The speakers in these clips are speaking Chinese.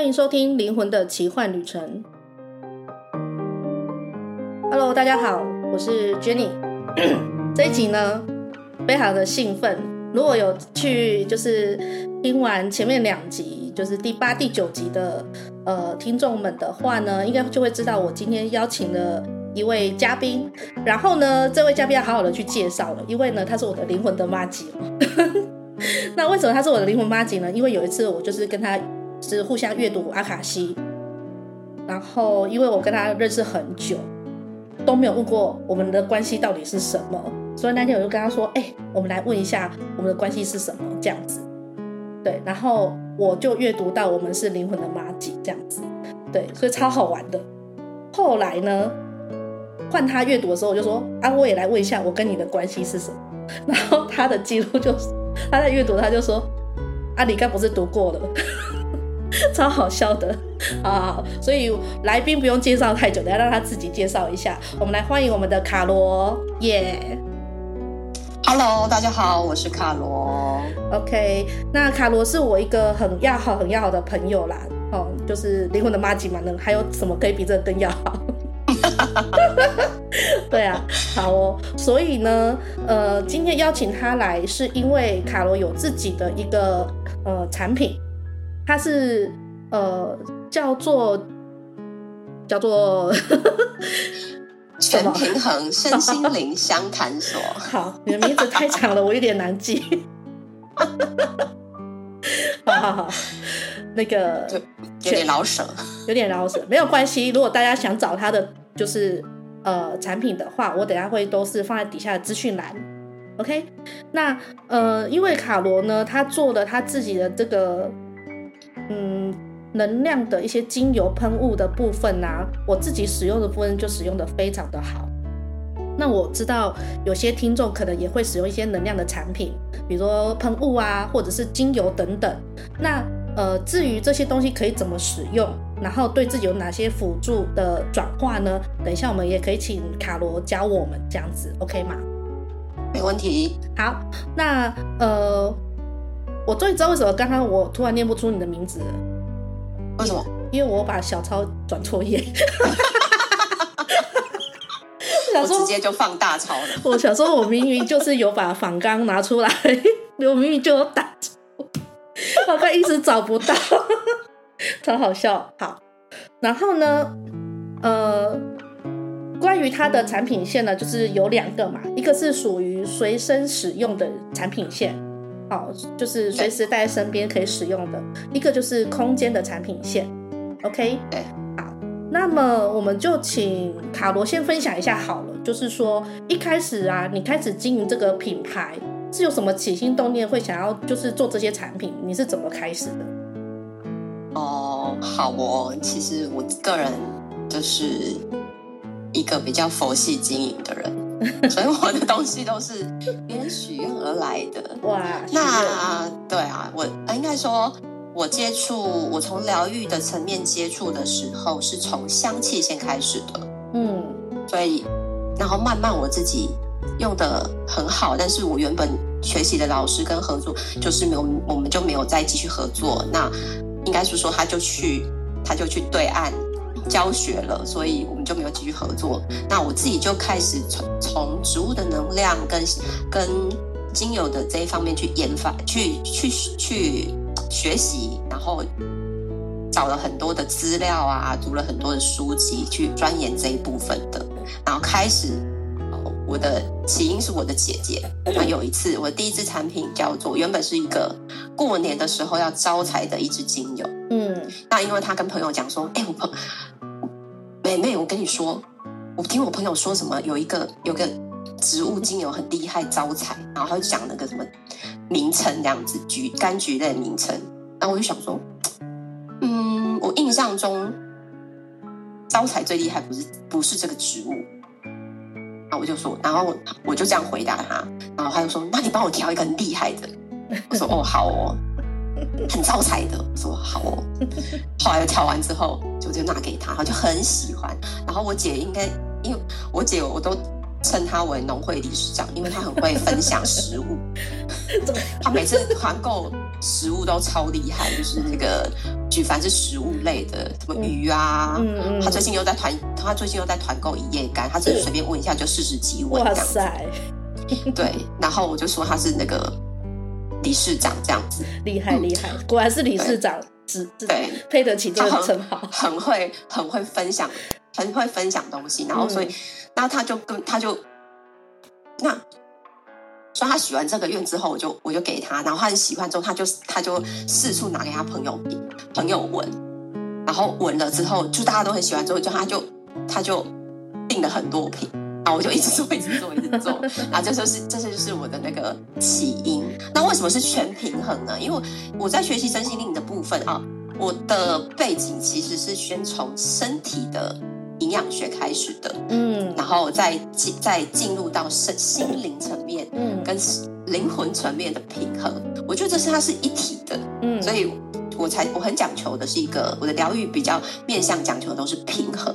欢迎收听《灵魂的奇幻旅程》。Hello，大家好，我是 Jenny。这一集呢，非常的兴奋。如果有去就是听完前面两集，就是第八、第九集的呃听众们的话呢，应该就会知道我今天邀请了一位嘉宾。然后呢，这位嘉宾要好好的去介绍了，因为呢，他是我的灵魂的妈吉。那为什么他是我的灵魂妈吉呢？因为有一次我就是跟他。是互相阅读阿卡西，然后因为我跟他认识很久，都没有问过我们的关系到底是什么，所以那天我就跟他说：“哎、我们来问一下我们的关系是什么？”这样子，对，然后我就阅读到我们是灵魂的麻吉这样子，对，所以超好玩的。后来呢，换他阅读的时候，我就说：“啊，我也来问一下我跟你的关系是什么？” 然后他的记录就是他在阅读，他就说：“啊，你该不是读过了？” 超好笑的 啊！所以来宾不用介绍太久，等下让他自己介绍一下。我们来欢迎我们的卡罗耶！Hello，大家好，我是卡罗。OK，那卡罗是我一个很要好、很要好的朋友啦。哦，就是灵魂的妈吉嘛，能还有什么可以比这个更要好？对啊，好哦。所以呢，呃，今天邀请他来，是因为卡罗有自己的一个呃产品。它是呃叫做叫做 全平衡身心灵相谈所。好，你的名字太长了，我有点难记。好好好，那个有点老舍，有点老舍，没有关系。如果大家想找他的就是呃产品的话，我等下会都是放在底下的资讯栏。OK，那呃因为卡罗呢，他做了他自己的这个。嗯，能量的一些精油喷雾的部分啊，我自己使用的部分就使用的非常的好。那我知道有些听众可能也会使用一些能量的产品，比如说喷雾啊，或者是精油等等。那呃，至于这些东西可以怎么使用，然后对自己有哪些辅助的转化呢？等一下我们也可以请卡罗教我们这样子，OK 吗？没问题。好，那呃。我终于知道为什么刚刚我突然念不出你的名字了。为什么？因为我把小抄转错页。我直接就放大抄了。我想说，我明明就是有把仿纲拿出来，我明明就有打错，我刚一直找不到，超好笑。好，然后呢，呃，关于它的产品线呢，就是有两个嘛，一个是属于随身使用的产品线。好，就是随时带在身边可以使用的一个就是空间的产品线，OK？对，好，那么我们就请卡罗先分享一下好了，就是说一开始啊，你开始经营这个品牌是有什么起心动念会想要就是做这些产品，你是怎么开始的？哦，好哦，其实我个人就是一个比较佛系经营的人。所以我的东西都是别人许愿而来的。哇，那对啊，我应该说，我接触我从疗愈的层面接触的时候，是从香气先开始的。嗯，所以然后慢慢我自己用的很好，但是我原本学习的老师跟合作就是没有，我们就没有再继续合作。那应该是说，他就去，他就去对岸。教学了，所以我们就没有继续合作。那我自己就开始从从植物的能量跟跟精油的这一方面去研发，去去去学习，然后找了很多的资料啊，读了很多的书籍去钻研这一部分的。然后开始，我的起因是我的姐姐。那有一次，我第一支产品叫做原本是一个过年的时候要招财的一支精油。嗯，那因为她跟朋友讲说，哎，我朋。妹妹，我跟你说，我听我朋友说什么，有一个有个植物精油很厉害招财，然后他就讲那个什么名称这样子，橘柑橘类的名称，然后我就想说，嗯，我印象中招财最厉害不是不是这个植物，我就说，然后我就这样回答他，然后他就说，那你帮我挑一个很厉害的，我说哦 好哦。很招财的，我说好哦。后来挑完之后，就就拿给他，他就很喜欢。然后我姐应该，因为我姐我都称她为农会理事长，因为她很会分享食物。她每次团购食物都超厉害，就是那个举凡是食物类的，什么鱼啊，嗯嗯，他最近又在团，他最近又在团购一夜干，他只是随便问一下就四十几碗这样子。哇塞！对，然后我就说他是那个理事长这样子，厉害厉害，果然是理事长，只对。配得起这个称号，很会很会分享，很会分享东西，然后所以，然后他就跟他就那。所以他许完这个愿之后，我就我就给他，然后他很喜欢之后，他就他就四处拿给他朋友朋友闻，然后闻了之后，就大家都很喜欢之后，就他就他就订了很多瓶，然后我就一直做一直做一直做，然后这就是这就是我的那个起因。那为什么是全平衡呢？因为我在学习身心灵的部分啊，我的背景其实是先从身体的。营养学开始的，嗯，然后再进再进入到身心灵层面，嗯，跟灵魂层面的平衡，我觉得这是它是一体的，嗯，所以我才我很讲求的是一个我的疗愈比较面向讲求的都是平衡，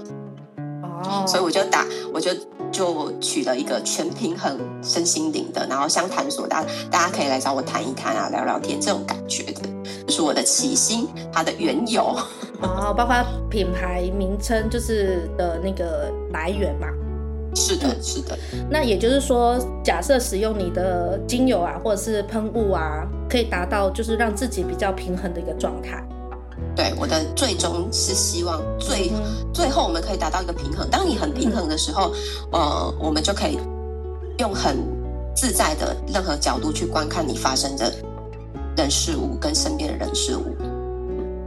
哦，所以我就打我就就取了一个全平衡身心灵的，然后相谈所，大家大家可以来找我谈一谈啊，聊聊天这种感觉的，就是我的起心，它的缘由。哦，包括品牌名称就是的那个来源嘛。是的，是的。那也就是说，假设使用你的精油啊，或者是喷雾啊，可以达到就是让自己比较平衡的一个状态。对，我的最终是希望最、嗯、最后我们可以达到一个平衡。当你很平衡的时候，嗯、呃，我们就可以用很自在的任何角度去观看你发生的人事物跟身边的人事物。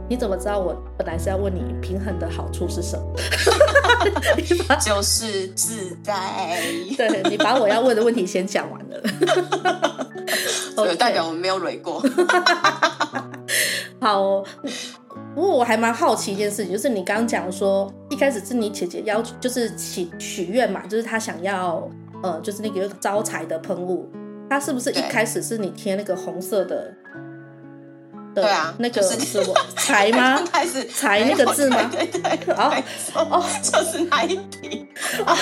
你怎么知道我本来是要问你平衡的好处是什么？就是自在。对，你把我要问的问题先讲完了。有代表我们没有蕊过。好、哦，不过我还蛮好奇一件事情，就是你刚刚讲说一开始是你姐姐要求，就是许许愿嘛，就是她想要呃，就是那个招财的喷雾，她是不是一开始是你贴那个红色的？对啊，那个是我财吗？开始财那个字吗？对对对，哦哦，就是那一瓶啊。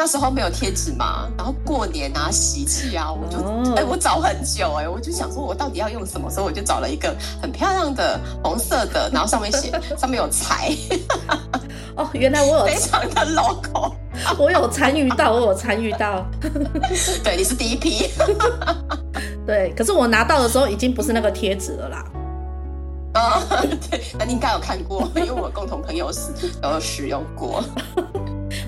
那时候没有贴纸嘛，然后过年啊，喜气啊，我就哎、哦，我找很久哎，我就想说，我到底要用什么？所以我就找了一个很漂亮的红色的，然后上面写 上面有财。哦，原来我有 非常的 logo，我有参与到，我有参与到。对，你是第一批。对，可是我拿到的时候已经不是那个贴纸了啦。啊、哦，对，那你应该有看过，因为我共同朋友是有使用过。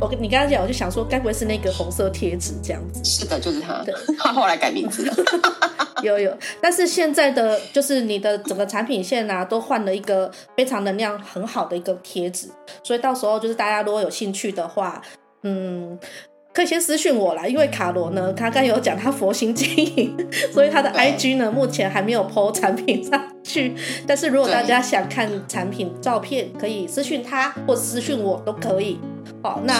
我跟你刚刚讲，我就想说，该不会是那个红色贴纸这样子？是的，就是他。对，他后来改名字了。有有，但是现在的就是你的整个产品线啊，都换了一个非常能量很好的一个贴纸，所以到时候就是大家如果有兴趣的话，嗯。可以先私讯我啦，因为卡罗呢，他刚有讲他佛心经营，所以他的 IG 呢目前还没有 po 产品上去。但是如果大家想看产品照片，可以私讯他或私讯我都可以。哦，那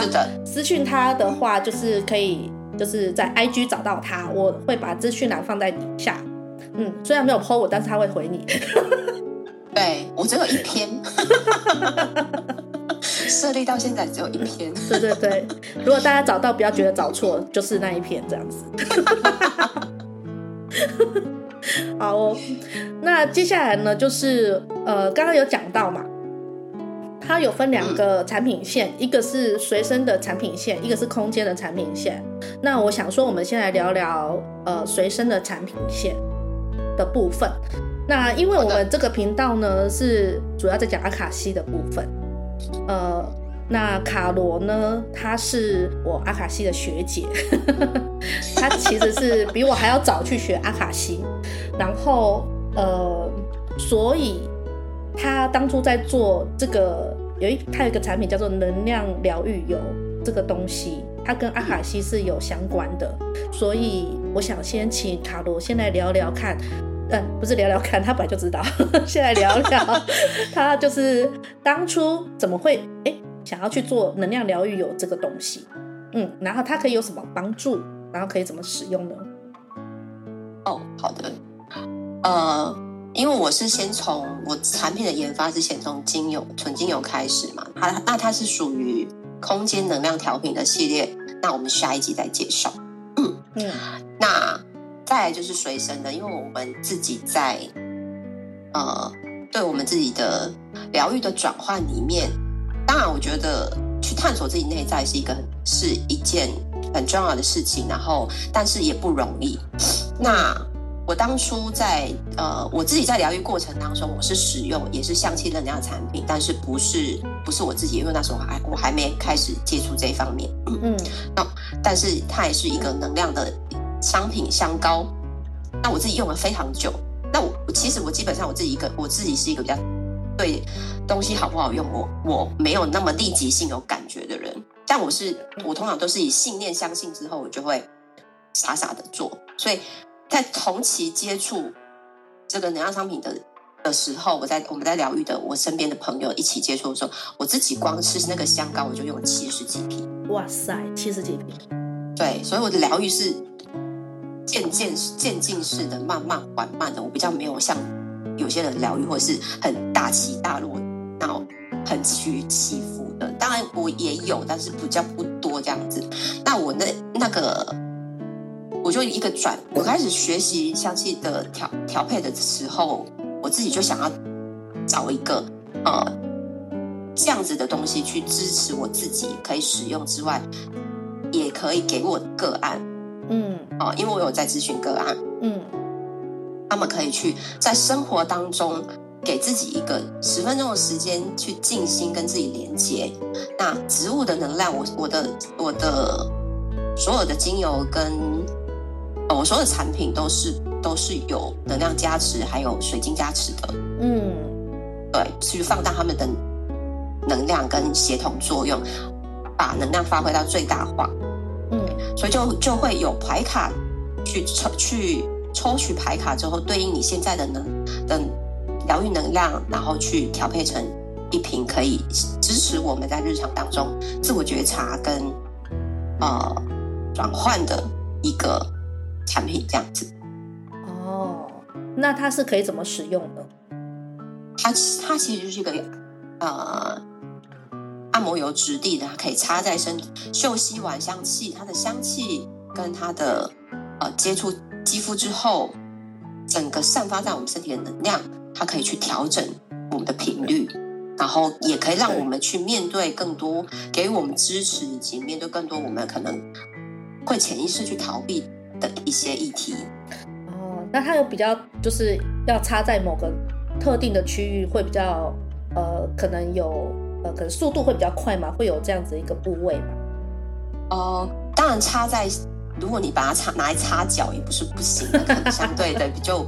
私讯他的话，就是可以就是在 IG 找到他，我会把资讯栏放在底下。嗯，虽然没有 po 我，但是他会回你。对，我只有一篇。设立到现在只有一篇，对对对。如果大家找到，不要觉得找错，就是那一篇这样子。好哦，那接下来呢，就是呃，刚刚有讲到嘛，它有分两个产品线，一个是随身的产品线，一个是空间的产品线。那我想说，我们先来聊聊呃随身的产品线的部分。那因为我们这个频道呢，是主要在讲阿卡西的部分。呃，那卡罗呢？她是我阿卡西的学姐，她其实是比我还要早去学阿卡西，然后呃，所以她当初在做这个有一，她有一个产品叫做能量疗愈油，这个东西它跟阿卡西是有相关的，所以我想先请卡罗先来聊聊看。嗯，不是聊聊看，他本来就知道。先来聊聊，他就是当初怎么会哎想要去做能量疗愈有这个东西，嗯，然后它可以有什么帮助，然后可以怎么使用呢？哦，好的，呃，因为我是先从我产品的研发之前从精油纯精油开始嘛，它那它是属于空间能量调频的系列，那我们下一集再介绍。嗯嗯，那。再来就是随身的，因为我们自己在呃，对我们自己的疗愈的转换里面，当然我觉得去探索自己内在是一个是一件很重要的事情，然后但是也不容易。那我当初在呃，我自己在疗愈过程当中，我是使用也是香气能量产品，但是不是不是我自己，因为那时候还我还没开始接触这一方面。嗯嗯，那但是它也是一个能量的商品香膏。那我自己用了非常久。那我其实我基本上我自己一个我自己是一个比较对东西好不好用，我我没有那么立即性有感觉的人。但我是我通常都是以信念相信之后，我就会傻傻的做，所以。在同期接触这个能量商品的的时候，我在我们在疗愈的我身边的朋友一起接触的时候，我自己光吃那个香膏我就用了七十几瓶。哇塞，七十几瓶！对，所以我的疗愈是渐渐渐进式的，慢慢缓慢的。我比较没有像有些人疗愈，或是很大起大落，然后很起起伏的。当然我也有，但是比较不多这样子。那我那那个。我就一个转，我开始学习香气的调调配的时候，我自己就想要找一个呃这样子的东西去支持我自己可以使用之外，也可以给我个案，嗯，哦，因为我有在咨询个案，嗯，他们可以去在生活当中给自己一个十分钟的时间去静心跟自己连接。那植物的能量，我我的我的所有的精油跟我所有的产品都是都是有能量加持，还有水晶加持的。嗯，对，去放大他们的能量跟协同作用，把能量发挥到最大化。嗯，所以就就会有牌卡去抽去抽取牌卡之后，对应你现在的能的疗愈能量，然后去调配成一瓶可以支持我们在日常当中自我觉察跟呃转换的一个。产品这样子哦，那它是可以怎么使用的？它它其实就是一个呃按摩油质地的，它可以擦在身嗅吸完香气，它的香气跟它的呃接触肌肤之后，整个散发在我们身体的能量，它可以去调整我们的频率，然后也可以让我们去面对更多给予我们支持，以及面对更多我们可能会潜意识去逃避。的一些议题哦，那它有比较，就是要插在某个特定的区域，会比较呃，可能有呃，可能速度会比较快嘛，会有这样子一个部位嘛？哦、呃，当然插在，如果你把它插拿来擦脚也不是不行的，可能相对的比较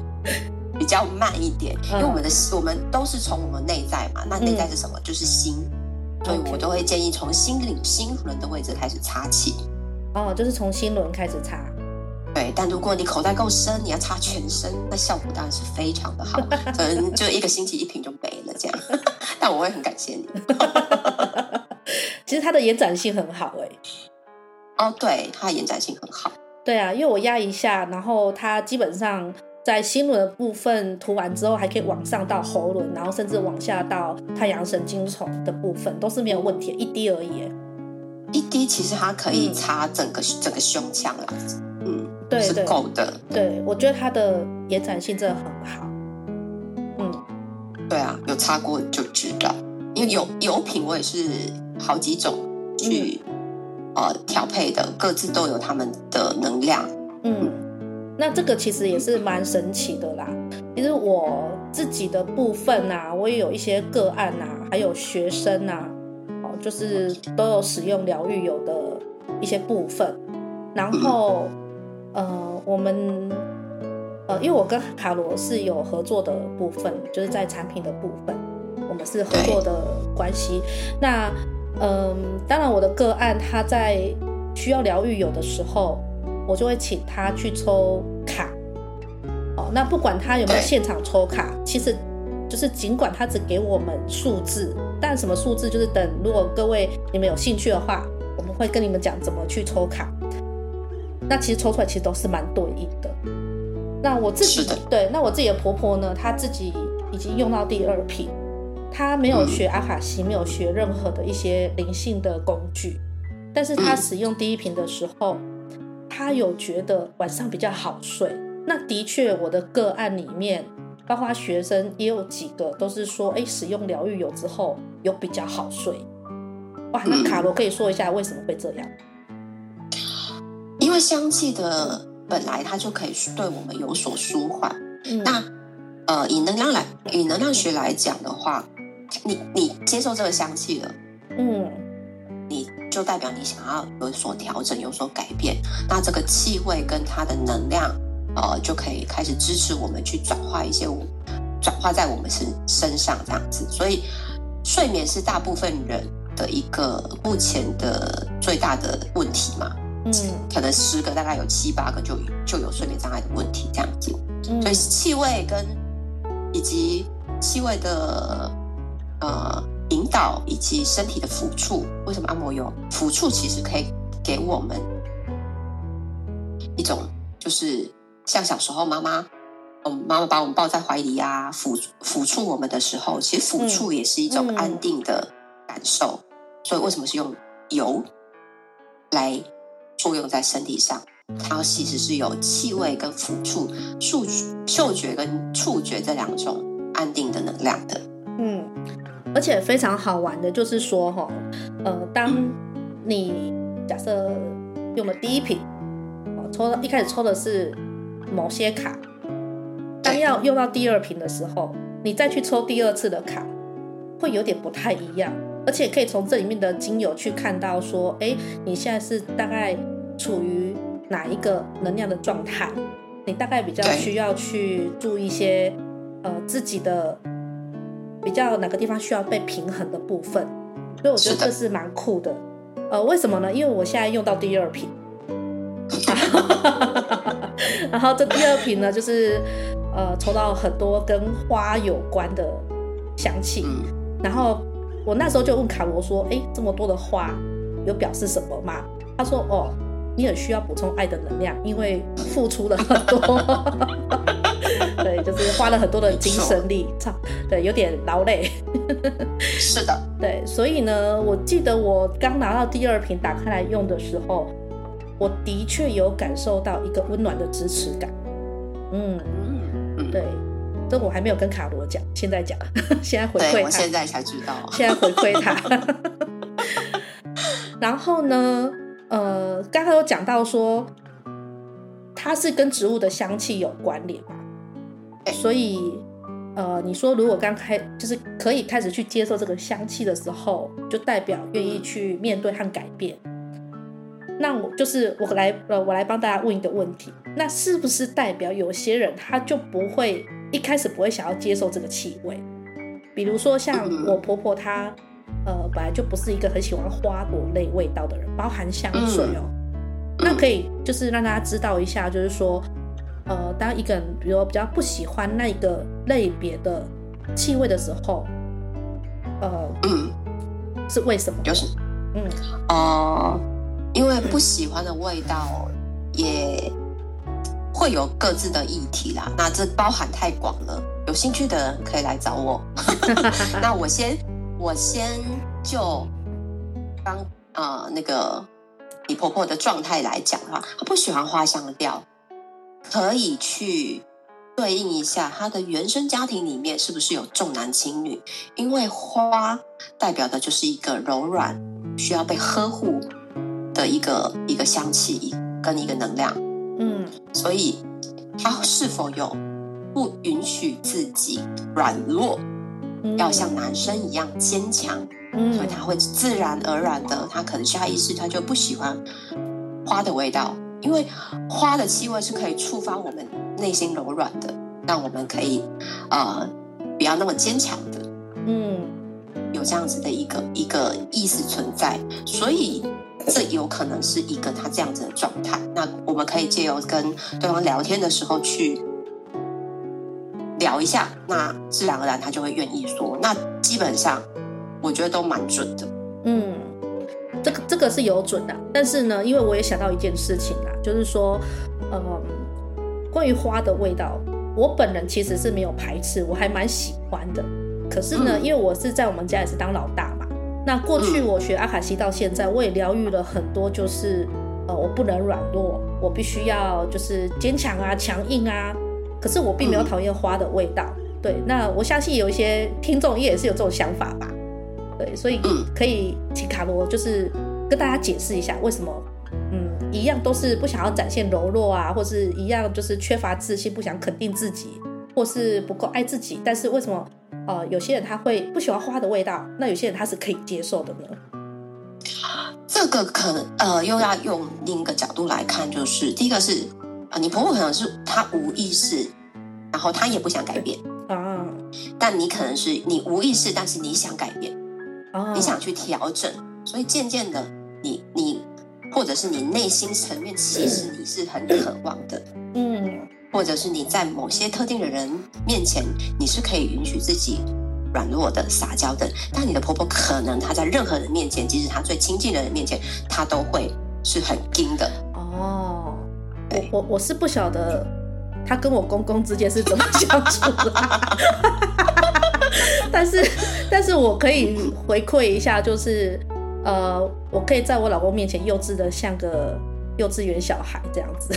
比较慢一点，因为我们的我们都是从我们内在嘛，那内在是什么？嗯、就是心，所以我都会建议从心领心轮的位置开始擦起。哦，就是从心轮开始擦。对，但如果你口袋够深，你要擦全身，那效果当然是非常的好，可能就一个星期一瓶就没。但我会很感谢你。其实它的延展性很好哎。哦，对，它的延展性很好。对啊，因为我压一下，然后它基本上在心轮的部分涂完之后，还可以往上到喉轮，然后甚至往下到太阳神经丛的部分，都是没有问题，一滴而已。一滴其实它可以擦整个、嗯、整个胸腔了。嗯。对，是够的。对，我觉得它的延展性真的很好。嗯，对啊，有擦过就知道。因为油油品我也是好几种去、嗯、呃调配的，各自都有他们的能量。嗯，嗯，那这个其实也是蛮神奇的啦。其实我自己的部分啊，我也有一些个案啊，还有学生啊，哦，就是都有使用疗愈油的一些部分，然后。嗯呃，我们呃，因为我跟卡罗是有合作的部分，就是在产品的部分，我们是合作的关系。那嗯、呃，当然我的个案他在需要疗愈有的时候，我就会请他去抽卡。哦，那不管他有没有现场抽卡，其实就是尽管他只给我们数字，但什么数字就是等，如果各位你们有兴趣的话，我们会跟你们讲怎么去抽卡。那其实抽出来其实都是蛮对应的。那我自己对，那我自己的婆婆呢，她自己已经用到第二瓶，她没有学阿卡西，没有学任何的一些灵性的工具，但是她使用第一瓶的时候，她有觉得晚上比较好睡，那的确，我的个案里面，包括学生也有几个都是说，哎，使用疗愈油之后有比较好睡。哇，那卡罗可以说一下为什么会这样？因为香气的本来它就可以对我们有所舒缓。嗯、那呃，以能量来，以能量学来讲的话，你你接受这个香气了，嗯，你就代表你想要有所调整，有所改变。那这个气味跟它的能量，呃，就可以开始支持我们去转化一些，转化在我们身身上这样子。所以，睡眠是大部分人的一个目前的最大的问题嘛。嗯，可能十个大概有七八个就就有睡眠障碍的问题这样子。嗯，所以气味跟以及气味的呃引导，以及身体的抚触，为什么按摩油抚触其实可以给我们一种，就是像小时候妈妈，嗯，妈妈把我们抱在怀里呀，抚抚触我们的时候，其实抚触也是一种安定的感受。嗯，所以为什么是用油来？作用在身体上，它其实是有气味跟抚触、嗅嗅觉跟触觉这两种安定的能量的。嗯，而且非常好玩的，就是说哈，呃，当你假设用了第一瓶，抽到一开始抽的是某些卡，当要用到第二瓶的时候，你再去抽第二次的卡，会有点不太一样。而且可以从这里面的精油去看到，说，哎，你现在是大概处于哪一个能量的状态？你大概比较需要去注意一些，呃，自己的比较哪个地方需要被平衡的部分。所以我觉得这是蛮酷的。呃，为什么呢？因为我现在用到第二瓶，然后这第二瓶呢，就是呃，抽到很多跟花有关的香气，然后。我那时候就问卡罗说：“哎，这么多的花，有表示什么吗？”他说：“哦，你很需要补充爱的能量，因为付出了很多，对，就是花了很多的精神力，操，对，有点劳累。”是的，对，所以呢，我记得我刚拿到第二瓶打开来用的时候，我的确有感受到一个温暖的支持感。嗯嗯，对。这我还没有跟卡罗讲，现在讲，现在回馈他。我现在才知道，现在回馈他。然后呢，呃，刚才有讲到说，它是跟植物的香气有关联嘛，所以，呃，你说如果刚开就是可以开始去接受这个香气的时候，就代表愿意去面对和改变。那我就是我来呃，我来帮大家问一个问题，那是不是代表有些人他就不会？一开始不会想要接受这个气味，比如说像我婆婆她，呃，本来就不是一个很喜欢花朵类味道的人，包含香水哦。那可以就是让大家知道一下，就是说，呃，当一个人比如比较不喜欢那一个类别的气味的时候，呃，是为什么？就是，嗯，哦，因为不喜欢的味道也。会有各自的议题啦，那这包含太广了，有兴趣的人可以来找我。那我先，我先就刚呃那个你婆婆的状态来讲的话，她不喜欢花香调，可以去对应一下她的原生家庭里面是不是有重男轻女，因为花代表的就是一个柔软、需要被呵护的一个一个香气跟一个能量。嗯，所以她是否有不允许自己软弱，嗯、要像男生一样坚强？嗯，所以他会自然而然的，他可能下意识他就不喜欢花的味道，因为花的气味是可以触发我们内心柔软的，让我们可以呃不要那么坚强的。嗯，有这样子的一个一个意识存在，所以。这有可能是一个他这样子的状态，那我们可以借由跟对方聊天的时候去聊一下，那自然而然他就会愿意说。那基本上我觉得都蛮准的。嗯，这个这个是有准的，但是呢，因为我也想到一件事情啦，就是说，嗯，关于花的味道，我本人其实是没有排斥，我还蛮喜欢的。可是呢，嗯，因为我是在我们家也是当老大嘛。那过去我学阿卡西到现在，我也疗愈了很多，就是呃，我不能软弱，我必须要就是坚强啊、强硬啊。可是我并没有讨厌花的味道。嗯、对，那我相信有一些听众也是有这种想法吧。对，所以可以请卡罗就是跟大家解释一下，为什么嗯一样都是不想要展现柔弱啊，或是一样就是缺乏自信，不想肯定自己，或是不够爱自己，但是为什么呃有些人他会不喜欢花的味道，那有些人他是可以接受的呢？这个可能呃又要用另一个角度来看，就是第一个是呃你婆婆可能是她无意识，然后她也不想改变啊，但你可能是你无意识，但是你想改变。你想去调整，所以渐渐的你，你你或者是你内心层面，其实你是很渴望的，嗯，或者是你在某些特定的人面前，你是可以允许自己软弱的、撒娇的。但你的婆婆可能她在任何人面前，即使她最亲近的人面前，她都会是很硬的。哦，我我我是不晓得他跟我公公之间是怎么相处的。但是，但是我可以回馈一下，就是，呃，我可以在我老公面前幼稚的像个幼稚园小孩这样子。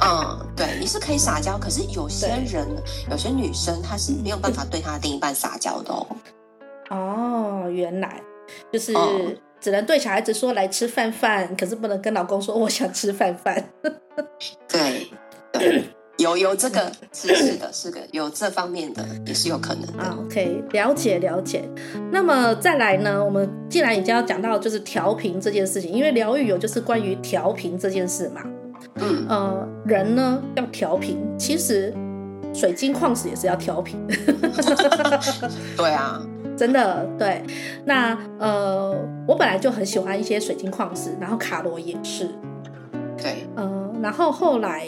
嗯，对，你是可以撒娇，可是有些人，有些女生她是没有办法对她的另一半撒娇的哦。哦，原来就是只能对小孩子说来吃饭饭，可是不能跟老公说我想吃饭饭。对。对有有这个是是的，是的，有这方面的也是有可能的。OK，了解了解。那么再来呢？我们既然已经要讲到就是调频这件事情，因为疗愈有就是关于调频这件事嘛。嗯呃，人呢要调频，其实水晶矿石也是要调频。对啊，真的对。那呃，我本来就很喜欢一些水晶矿石，然后卡罗也是。对。呃，然后后来。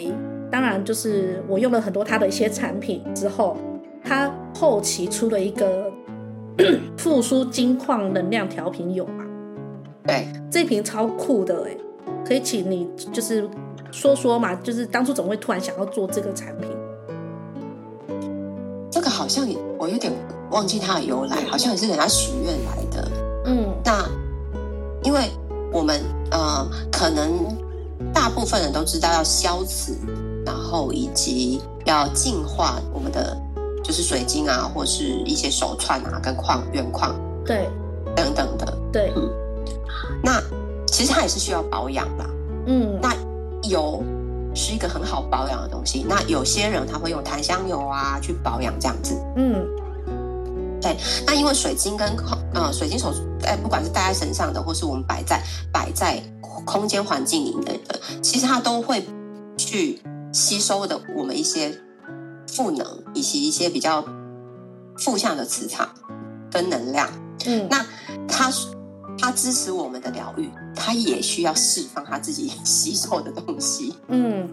当然，就是我用了很多他的一些产品之后，他后期出了一个 复苏金矿能量调频油嘛。对，这瓶超酷的哎，可以请你就是说说嘛，就是当初怎么会突然想要做这个产品？这个好像我有点忘记它的由来，好像也是人家许愿来的。嗯，那因为我们呃，可能大部分人都知道要消磁。然后以及要净化我们的就是水晶啊，或是一些手串啊，跟矿原矿，对，等等的，对，嗯，那其实它也是需要保养的，嗯，那油是一个很好保养的东西，那有些人他会用檀香油啊去保养这样子，嗯，对，那因为水晶跟矿呃水晶手哎，不管是戴在身上的，或是我们摆在摆在空间环境里面的，其实它都会去。吸收的我们一些负能，以及一些比较负向的磁场跟能量。嗯，那它它支持我们的疗愈，它也需要释放他自己 吸收的东西。嗯，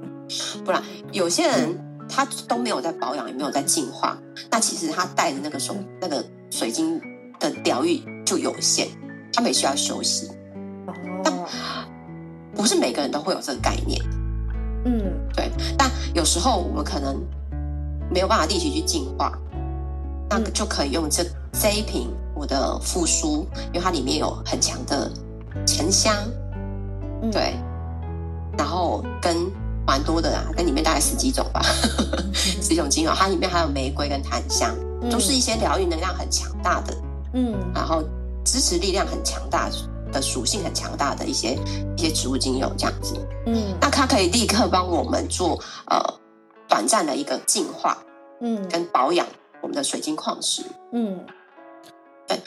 不然有些人他都没有在保养，也没有在净化，那其实他带的那个手那个水晶的疗愈就有限，他们也需要休息。哦，但不是每个人都会有这个概念。嗯，对，但有时候我们可能没有办法立即去净化，那就可以用这这一瓶我的复苏，因为它里面有很强的沉香，对，然后跟蛮多的啊，跟里面大概十几种吧，十几种精油，它里面还有玫瑰跟檀香，都是一些疗愈能量很强大的，嗯，然后支持力量很强大的。的属性很强大的一些一些植物精油这样子，嗯，那它可以立刻帮我们做呃短暂的一个净化，嗯，跟保养我们的水晶矿石，嗯，对，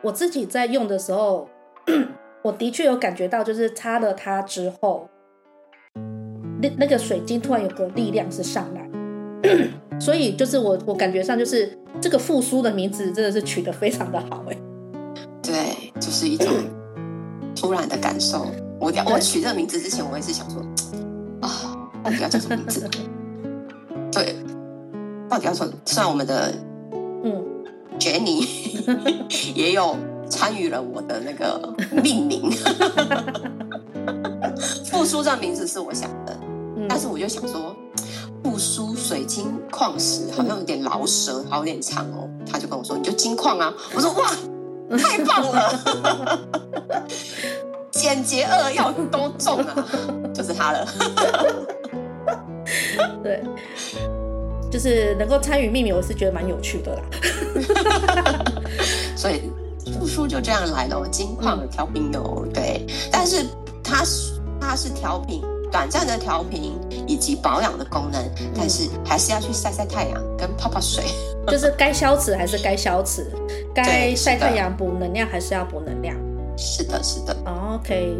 我自己在用的时候，我的确有感觉到，就是擦了它之后，那那个水晶突然有个力量是上来，所以就是我我感觉上就是这个复苏的名字真的是取得非常的好，哎。对，就是一种突然的感受。我我取这个名字之前，我也是想说，啊，到底要叫什么名字？对，到底要说，虽然我们的嗯，Jenny 也有参与了我的那个命名，复苏这名字是我想的，嗯、但是我就想说，复苏水晶矿石好像有点饶舌，好有点长哦。他就跟我说，你就金矿啊。我说哇。太棒了！简洁扼要都中啊，就是他了。对，就是能够参与命名，我是觉得蛮有趣的啦。所以复书就这样来了，金矿的调频哦，对，但是它是它是调频。短暂的调频以及保养的功能，嗯、但是还是要去晒晒太阳跟泡泡水，就是该消脂还是该消脂，该晒太阳补能量还是要补能量。是的，是的。OK，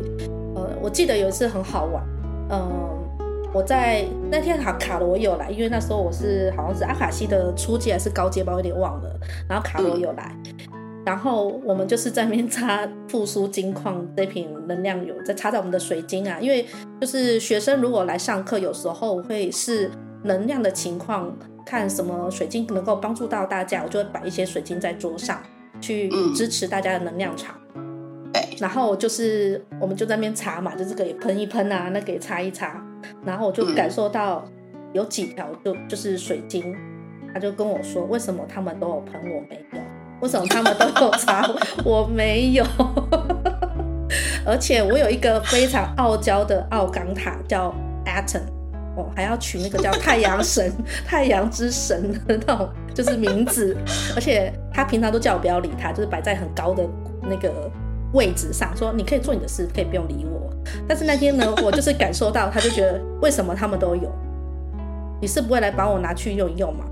呃，我记得有一次很好玩，嗯、呃，我在那天卡卡罗有来，因为那时候我是好像是阿卡西的初阶还是高阶吧，我有点忘了。然后卡罗有来。嗯然后我们就是在那边擦复苏金矿这瓶能量油，再擦在我们的水晶啊。因为就是学生如果来上课，有时候会是能量的情况，看什么水晶能够帮助到大家，我就会摆一些水晶在桌上，去支持大家的能量场。对。然后就是我们就在那边擦嘛，就这个也喷一喷啊，那个也擦一擦。然后我就感受到有几条就就是水晶，他就跟我说，为什么他们都有喷，我没有。为什么他们都有查，我没有？而且我有一个非常傲娇的奥冈塔，叫 Atom，哦，还要取那个叫太阳神、太阳之神的那种就是名字。而且他平常都叫我不要理他，就是摆在很高的那个位置上，说你可以做你的事，可以不用理我。但是那天呢，我就是感受到，他就觉得为什么他们都有？你是不会来帮我拿去用一用吗？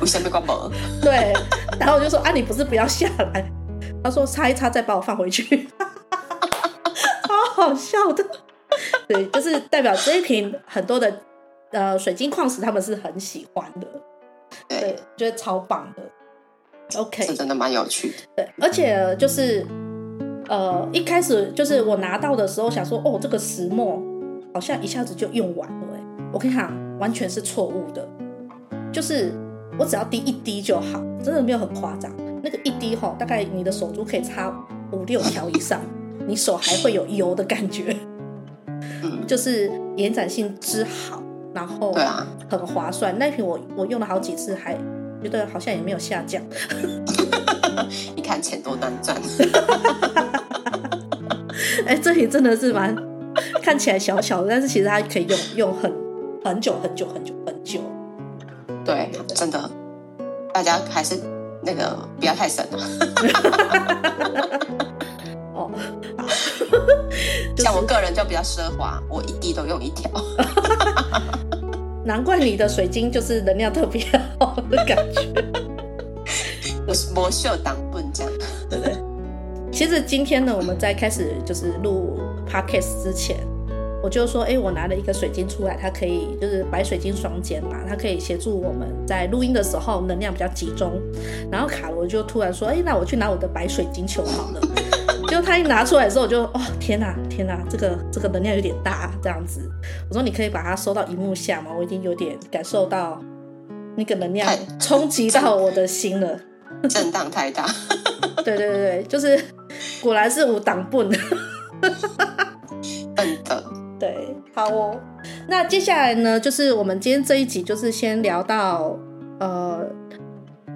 我先被关门。对，然后我就说啊，你不是不要下来？他说擦一擦再把我放回去，超好笑的。对，就是代表这一瓶很多的呃水晶矿石他们是很喜欢的，对，觉得超棒的。OK，是真的蛮有趣的。对，而且就是呃一开始就是我拿到的时候想说哦，这个石墨好像一下子就用完了哎，我跟你讲完全是错误的，就是。我只要滴一滴就好，真的没有很夸张。那个一滴吼，大概你的手足可以擦五六条以上，你手还会有油的感觉。嗯，就是延展性之好，然后对啊，很划算。那瓶我我用了好几次，还觉得好像也没有下降。你看钱多难赚。哎、欸，这瓶真的是蛮看起来小小的，但是其实它可以用用很很久很久很久很久。对，真的，大家还是那个不要太神了。哦，像我个人就比较奢华，我一滴都用一条。难怪你的水晶就是能量特别好的感觉。我是魔秀挡棍这样，对不对？其实今天呢，我们在开始就是录 podcast 之前。我就说，哎、欸，我拿了一个水晶出来，它可以就是白水晶双肩嘛，它可以协助我们在录音的时候能量比较集中。然后卡罗就突然说，哎、欸，那我去拿我的白水晶球好了。就他一拿出来的时候，我就哦，天哪，天哪，这个这个能量有点大，这样子。我说你可以把它收到荧幕下吗？我已经有点感受到那个能量 冲击到我的心了，震荡太大。对对对对，就是果然是无挡笨。笨的。对，好哦。那接下来呢，就是我们今天这一集，就是先聊到呃，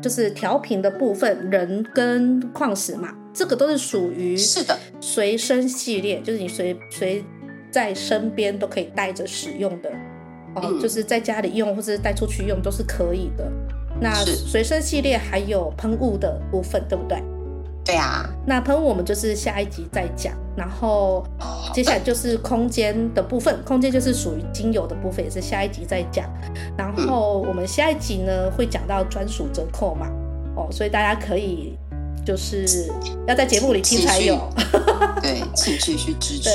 就是调频的部分，人跟矿石嘛，这个都是属于是的随身系列，就是你随随在身边都可以带着使用的哦、呃，就是在家里用或者带出去用都是可以的。那随身系列还有喷雾的部分，对不对？对啊，那喷雾我们就是下一集再讲，然后接下来就是空间的部分，空间就是属于精油的部分，也是下一集再讲。然后我们下一集呢会讲到专属折扣码哦，所以大家可以就是要在节目里听才有。对，请继续支持。对，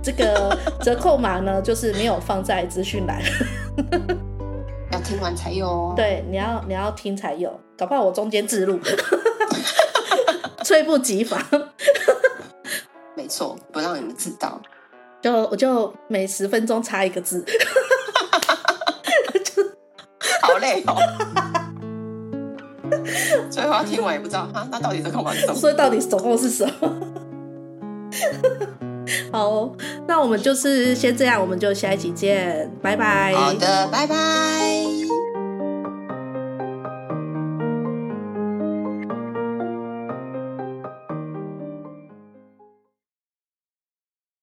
这个折扣码呢就是没有放在资讯栏，要听完才有哦。对，你要你要听才有，搞不好我中间置入。猝不及防，没错，不让你们知道，就我就每十分钟插一个字，就好累哦。最后听完也不知道啊，那到底是干嘛？所以到底总共是什么？好，那我们就是先这样，我们就下一集见，拜拜。好的，拜拜。